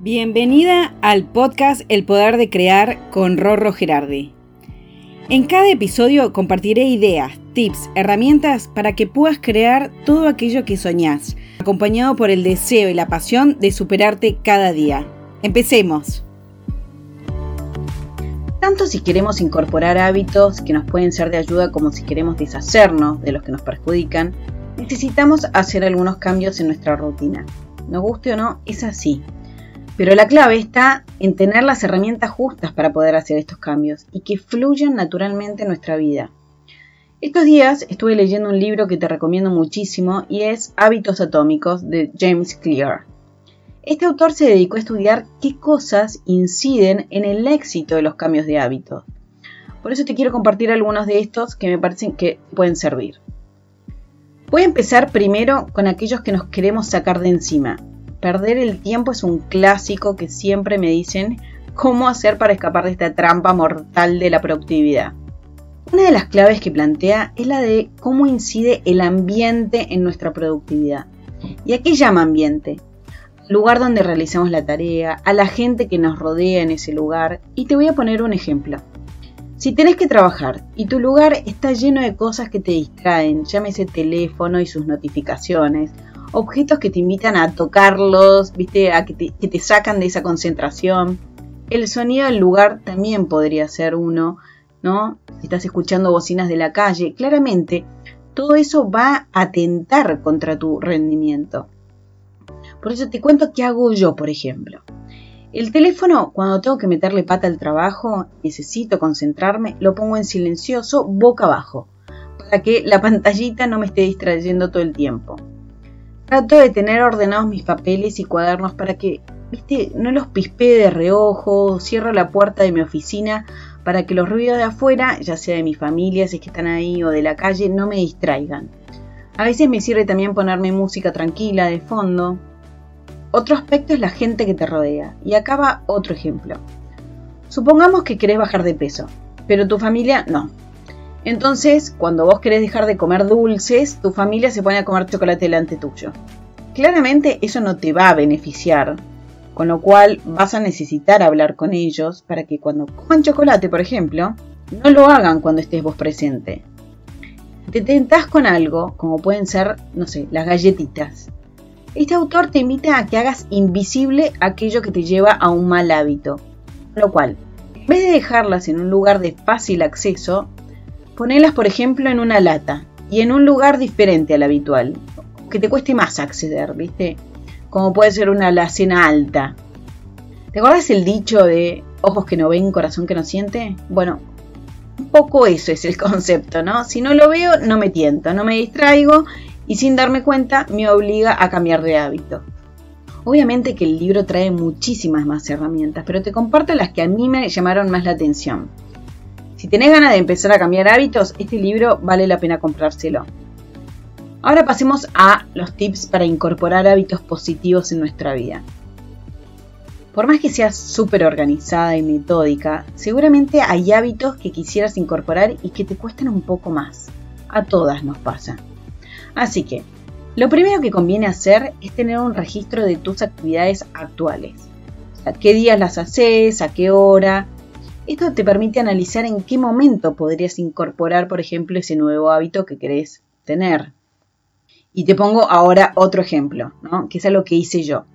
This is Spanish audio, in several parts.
Bienvenida al podcast El Poder de Crear con Rorro Gerardi. En cada episodio compartiré ideas, tips, herramientas para que puedas crear todo aquello que soñás, acompañado por el deseo y la pasión de superarte cada día. Empecemos. Tanto si queremos incorporar hábitos que nos pueden ser de ayuda como si queremos deshacernos de los que nos perjudican, necesitamos hacer algunos cambios en nuestra rutina. Nos guste o no, es así. Pero la clave está en tener las herramientas justas para poder hacer estos cambios y que fluyan naturalmente en nuestra vida. Estos días estuve leyendo un libro que te recomiendo muchísimo y es Hábitos Atómicos de James Clear. Este autor se dedicó a estudiar qué cosas inciden en el éxito de los cambios de hábitos. Por eso te quiero compartir algunos de estos que me parecen que pueden servir. Voy a empezar primero con aquellos que nos queremos sacar de encima, Perder el tiempo es un clásico que siempre me dicen cómo hacer para escapar de esta trampa mortal de la productividad. Una de las claves que plantea es la de cómo incide el ambiente en nuestra productividad. ¿Y a qué llama ambiente? Lugar donde realizamos la tarea, a la gente que nos rodea en ese lugar. Y te voy a poner un ejemplo. Si tenés que trabajar y tu lugar está lleno de cosas que te distraen, llámese teléfono y sus notificaciones, objetos que te invitan a tocarlos, ¿viste? A que te, sacan de esa concentración. El sonido del lugar también podría ser uno, ¿no? Si estás escuchando bocinas de la calle, claramente todo eso va a atentar contra tu rendimiento. Por eso te cuento qué hago yo, por ejemplo. El teléfono, cuando tengo que meterle pata al trabajo, necesito concentrarme, lo pongo en silencioso boca abajo, para que la pantallita no me esté distrayendo todo el tiempo. Trato de tener ordenados mis papeles y cuadernos para que, no los pispee de reojo, cierro la puerta de mi oficina para que los ruidos de afuera, ya sea de mi familia, si es que están ahí o de la calle, no me distraigan. A veces me sirve también ponerme música tranquila de fondo. Otro aspecto es la gente que te rodea. Y acá va otro ejemplo. Supongamos que querés bajar de peso, pero tu familia no. Entonces, cuando vos querés dejar de comer dulces, tu familia se pone a comer chocolate delante tuyo. Claramente eso no te va a beneficiar, con lo cual vas a necesitar hablar con ellos para que cuando coman chocolate, por ejemplo, no lo hagan cuando estés vos presente. Te tentás con algo, como pueden ser, no sé, las galletitas. Este autor te invita a que hagas invisible aquello que te lleva a un mal hábito. Con lo cual, en vez de dejarlas en un lugar de fácil acceso, Ponelas, por ejemplo, en una lata y en un lugar diferente al habitual, que te cueste más acceder, ¿viste? Como puede ser una alacena alta. ¿Te acuerdas el dicho de ojos que no ven, corazón que no siente? Bueno, un poco eso es el concepto, ¿no? Si no lo veo, no me tiento, no me distraigo y sin darme cuenta me obliga a cambiar de hábito. Obviamente que el libro trae muchísimas más herramientas, pero te comparto las que a mí me llamaron más la atención. Si tenés ganas de empezar a cambiar hábitos, este libro vale la pena comprárselo. Ahora pasemos a los tips para incorporar hábitos positivos en nuestra vida. Por más que seas súper organizada y metódica, seguramente hay hábitos que quisieras incorporar y que te cuestan un poco más. A todas nos pasa. Así que, lo primero que conviene hacer es tener un registro de tus actividades actuales. O qué días las haces, a qué hora, esto te permite analizar en qué momento podrías incorporar, por ejemplo, ese nuevo hábito que querés tener. Y te pongo ahora otro ejemplo, ¿no? que es algo que hice yo.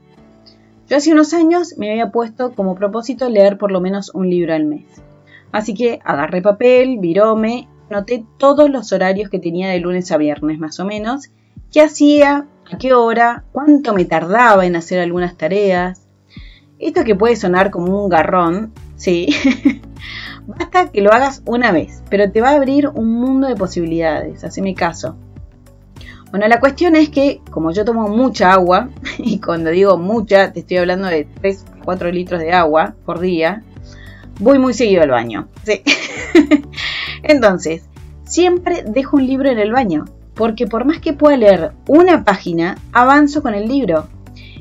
Yo hace unos años me había puesto como propósito leer por lo menos un libro al mes. Así que agarré papel, viróme, noté todos los horarios que tenía de lunes a viernes más o menos, qué hacía, a qué hora, cuánto me tardaba en hacer algunas tareas. Esto que puede sonar como un garrón, Sí. Basta que lo hagas una vez, pero te va a abrir un mundo de posibilidades. Haceme caso. Bueno, la cuestión es que, como yo tomo mucha agua, y cuando digo mucha, te estoy hablando de 3 4 litros de agua por día, voy muy seguido al baño. Sí. Entonces, siempre dejo un libro en el baño, porque por más que pueda leer una página, avanzo con el libro.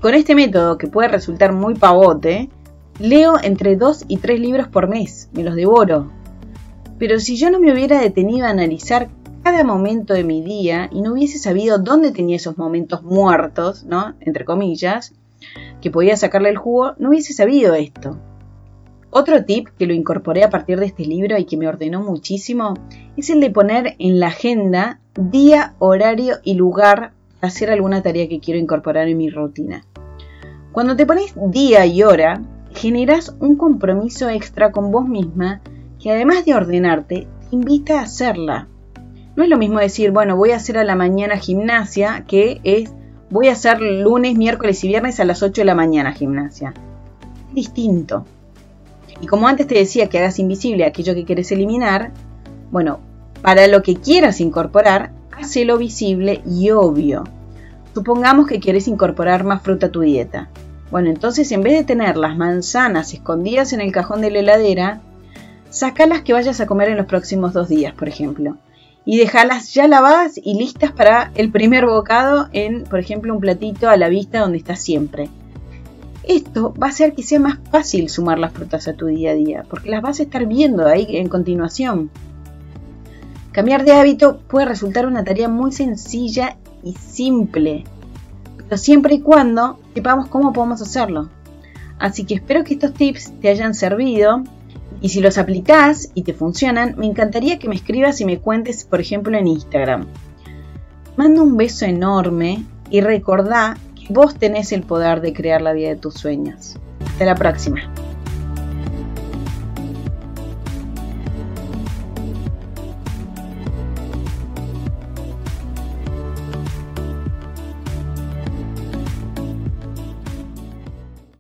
Con este método, que puede resultar muy pavote, Leo entre dos y tres libros por mes, me los devoro. Pero si yo no me hubiera detenido a analizar cada momento de mi día y no hubiese sabido dónde tenía esos momentos muertos, ¿no? Entre comillas, que podía sacarle el jugo, no hubiese sabido esto. Otro tip que lo incorporé a partir de este libro y que me ordenó muchísimo es el de poner en la agenda día, horario y lugar para hacer alguna tarea que quiero incorporar en mi rutina. Cuando te pones día y hora, generas un compromiso extra con vos misma que además de ordenarte, te invita a hacerla. No es lo mismo decir, bueno, voy a hacer a la mañana gimnasia, que es, voy a hacer lunes, miércoles y viernes a las 8 de la mañana gimnasia. Es distinto. Y como antes te decía que hagas invisible aquello que quieres eliminar, bueno, para lo que quieras incorporar, hazlo visible y obvio. Supongamos que quieres incorporar más fruta a tu dieta. Bueno, entonces en vez de tener las manzanas escondidas en el cajón de la heladera, sacalas que vayas a comer en los próximos dos días, por ejemplo. Y dejalas ya lavadas y listas para el primer bocado en, por ejemplo, un platito a la vista donde estás siempre. Esto va a hacer que sea más fácil sumar las frutas a tu día a día, porque las vas a estar viendo ahí en continuación. Cambiar de hábito puede resultar una tarea muy sencilla y simple, pero siempre y cuando sepamos cómo podemos hacerlo. Así que espero que estos tips te hayan servido y si los aplicás y te funcionan, me encantaría que me escribas y me cuentes, por ejemplo, en Instagram. Manda un beso enorme y recordá que vos tenés el poder de crear la vida de tus sueños. Hasta la próxima.